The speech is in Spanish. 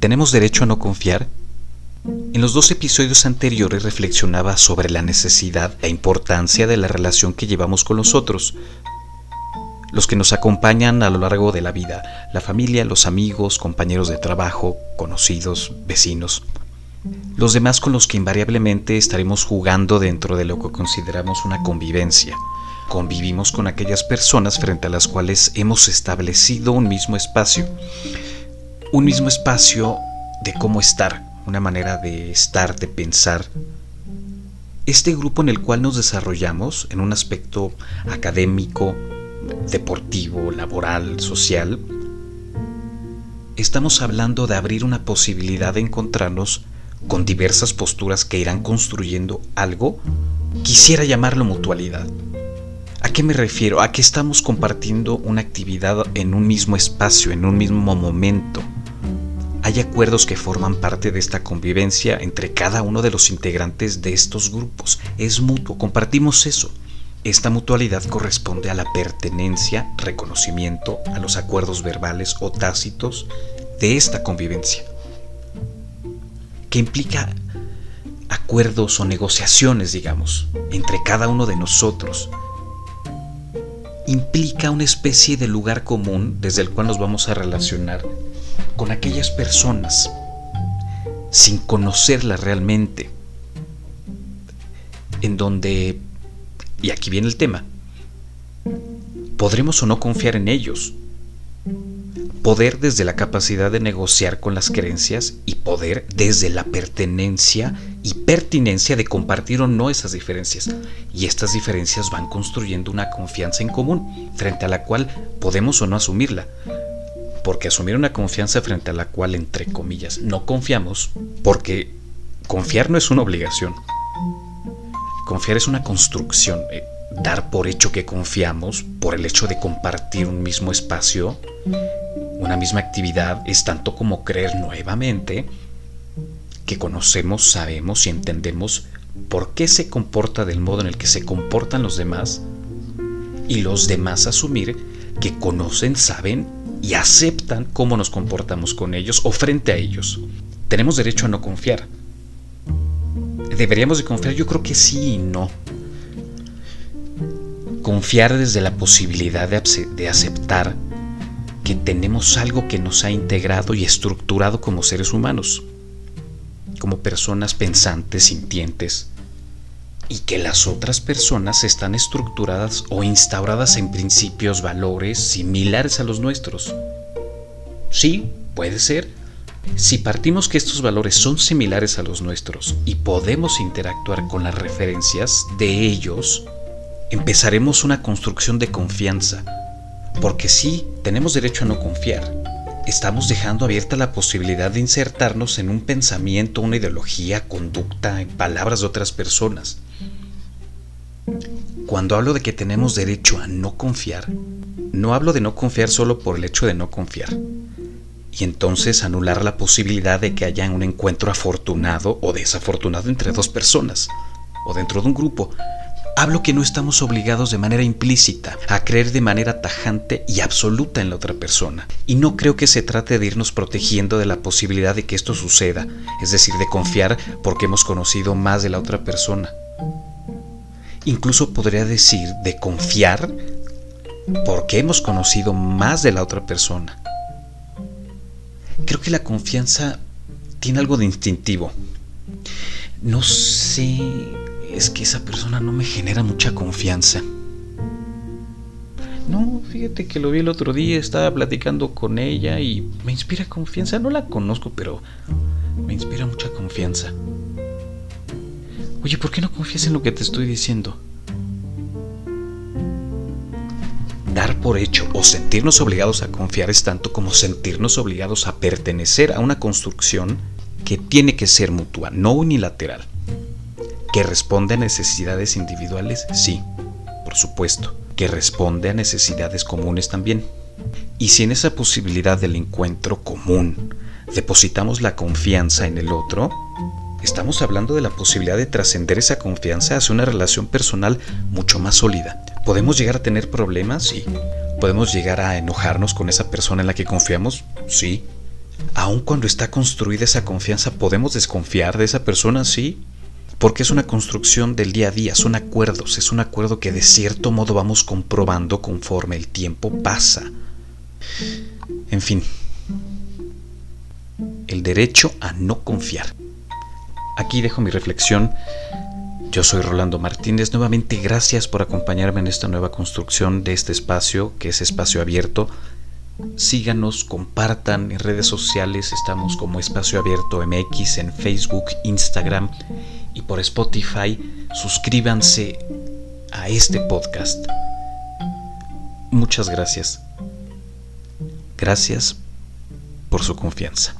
¿Tenemos derecho a no confiar? En los dos episodios anteriores reflexionaba sobre la necesidad, la importancia de la relación que llevamos con los otros, los que nos acompañan a lo largo de la vida, la familia, los amigos, compañeros de trabajo, conocidos, vecinos, los demás con los que invariablemente estaremos jugando dentro de lo que consideramos una convivencia. Convivimos con aquellas personas frente a las cuales hemos establecido un mismo espacio, un mismo espacio de cómo estar, una manera de estar, de pensar. Este grupo en el cual nos desarrollamos en un aspecto académico, deportivo, laboral, social, estamos hablando de abrir una posibilidad de encontrarnos con diversas posturas que irán construyendo algo, quisiera llamarlo mutualidad. ¿A qué me refiero? A que estamos compartiendo una actividad en un mismo espacio, en un mismo momento. Hay acuerdos que forman parte de esta convivencia entre cada uno de los integrantes de estos grupos. Es mutuo, compartimos eso. Esta mutualidad corresponde a la pertenencia, reconocimiento, a los acuerdos verbales o tácitos de esta convivencia, que implica acuerdos o negociaciones, digamos, entre cada uno de nosotros. Implica una especie de lugar común desde el cual nos vamos a relacionar con aquellas personas sin conocerlas realmente, en donde y aquí viene el tema. ¿Podremos o no confiar en ellos? Poder desde la capacidad de negociar con las creencias y poder desde la pertenencia y pertinencia de compartir o no esas diferencias. Y estas diferencias van construyendo una confianza en común frente a la cual podemos o no asumirla. Porque asumir una confianza frente a la cual, entre comillas, no confiamos, porque confiar no es una obligación, Confiar es una construcción. Eh, dar por hecho que confiamos, por el hecho de compartir un mismo espacio, una misma actividad, es tanto como creer nuevamente que conocemos, sabemos y entendemos por qué se comporta del modo en el que se comportan los demás y los demás asumir que conocen, saben y aceptan cómo nos comportamos con ellos o frente a ellos. Tenemos derecho a no confiar, ¿Deberíamos de confiar? Yo creo que sí y no. Confiar desde la posibilidad de, aceptar que tenemos algo que nos ha integrado y estructurado como seres humanos, como personas pensantes, sintientes, y que las otras personas están estructuradas o instauradas en principios, valores similares a los nuestros. Sí, puede ser, si partimos que estos valores son similares a los nuestros y podemos interactuar con las referencias de ellos, empezaremos una construcción de confianza. Porque sí, tenemos derecho a no confiar. Estamos dejando abierta la posibilidad de insertarnos en un pensamiento, una ideología, conducta, en palabras de otras personas. Cuando hablo de que tenemos derecho a no confiar, no hablo de no confiar solo por el hecho de no confiar y entonces anular la posibilidad de que haya un encuentro afortunado o desafortunado entre dos personas o dentro de un grupo. Hablo que no estamos obligados de manera implícita a creer de manera tajante y absoluta en la otra persona. Y no creo que se trate de irnos protegiendo de la posibilidad de que esto suceda, es decir, de confiar porque hemos conocido más de la otra persona. Incluso podría decir de confiar porque hemos conocido más de la otra persona creo que la confianza tiene algo de instintivo. No sé, es que esa persona no me genera mucha confianza. No, fíjate que lo vi el otro día, estaba platicando con ella y me inspira confianza. No la conozco, pero me inspira mucha confianza. Oye, ¿por qué no confías en lo que te estoy diciendo? dar por hecho o sentirnos obligados a confiar es tanto como sentirnos obligados a pertenecer a una construcción que tiene que ser mutua, no unilateral. ¿Que responde a necesidades individuales? Sí, por supuesto. ¿Que responde a necesidades comunes también? Y si en esa posibilidad del encuentro común depositamos la confianza en el otro, estamos hablando de la posibilidad de trascender esa confianza hacia una relación personal mucho más sólida, ¿Podemos llegar a tener problemas? Sí. ¿Podemos llegar a enojarnos con esa persona en la que confiamos? Sí. Aun cuando está construida esa confianza, ¿podemos desconfiar de esa persona? Sí, porque es una construcción del día a día, son acuerdos, es un acuerdo que de cierto modo vamos comprobando conforme el tiempo pasa. En fin, el derecho a no confiar. Aquí dejo mi reflexión. Yo soy Rolando Martínez. Nuevamente gracias por acompañarme en esta nueva construcción de este espacio, que es espacio abierto. Síganos, compartan en redes sociales. Estamos como Espacio Abierto MX en Facebook, Instagram y por Spotify, suscríbanse a este podcast. Muchas gracias. Gracias por su confianza.